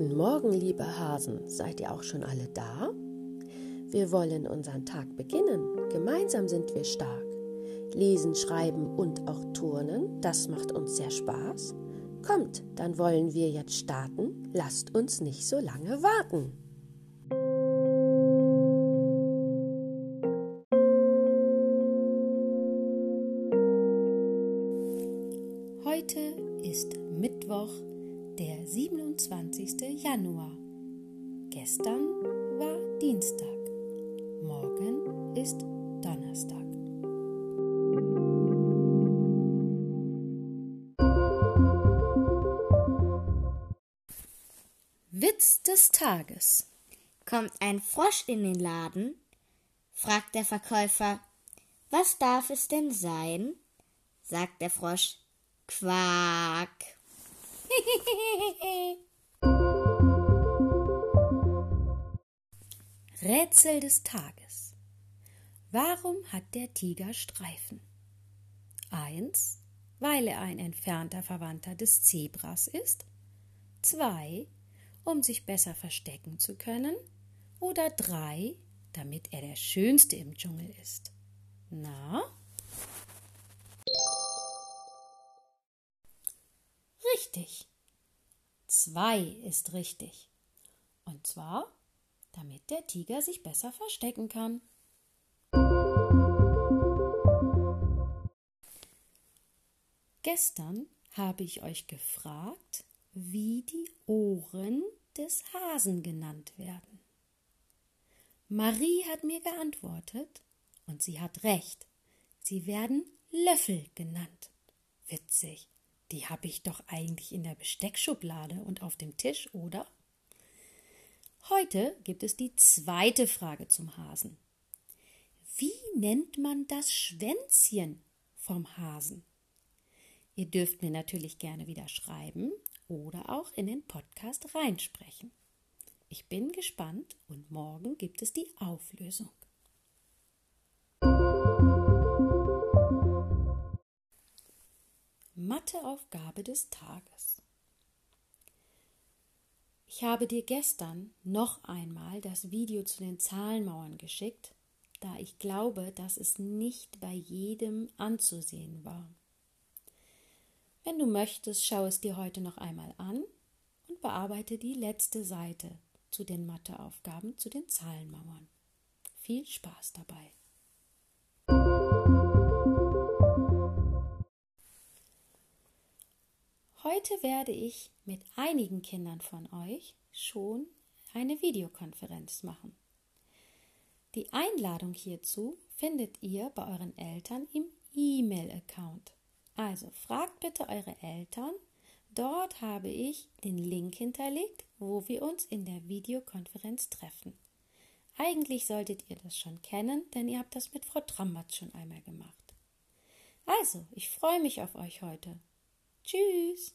Morgen, liebe Hasen, seid ihr auch schon alle da? Wir wollen unseren Tag beginnen. Gemeinsam sind wir stark. Lesen, schreiben und auch turnen, das macht uns sehr Spaß. Kommt, dann wollen wir jetzt starten. Lasst uns nicht so lange warten. Heute ist Mittwoch, der 27. Januar. Gestern war Dienstag. Morgen ist Donnerstag. Witz des Tages. Kommt ein Frosch in den Laden? fragt der Verkäufer. Was darf es denn sein? sagt der Frosch. Quack. Rätsel des Tages. Warum hat der Tiger Streifen? 1. Weil er ein entfernter Verwandter des Zebras ist. 2. Um sich besser verstecken zu können. Oder 3. Damit er der Schönste im Dschungel ist. Na? Richtig. 2 ist richtig. Und zwar damit der Tiger sich besser verstecken kann. Gestern habe ich euch gefragt, wie die Ohren des Hasen genannt werden. Marie hat mir geantwortet, und sie hat recht, sie werden Löffel genannt. Witzig, die habe ich doch eigentlich in der Besteckschublade und auf dem Tisch, oder? Heute gibt es die zweite Frage zum Hasen. Wie nennt man das Schwänzchen vom Hasen? Ihr dürft mir natürlich gerne wieder schreiben oder auch in den Podcast reinsprechen. Ich bin gespannt und morgen gibt es die Auflösung. Matheaufgabe des Tages. Ich habe dir gestern noch einmal das Video zu den Zahlenmauern geschickt, da ich glaube, dass es nicht bei jedem anzusehen war. Wenn du möchtest, schau es dir heute noch einmal an und bearbeite die letzte Seite zu den Matheaufgaben zu den Zahlenmauern. Viel Spaß dabei! Heute werde ich mit einigen Kindern von euch schon eine Videokonferenz machen. Die Einladung hierzu findet ihr bei euren Eltern im E-Mail-Account. Also fragt bitte eure Eltern. Dort habe ich den Link hinterlegt, wo wir uns in der Videokonferenz treffen. Eigentlich solltet ihr das schon kennen, denn ihr habt das mit Frau Trammatz schon einmal gemacht. Also, ich freue mich auf euch heute. Tschüss!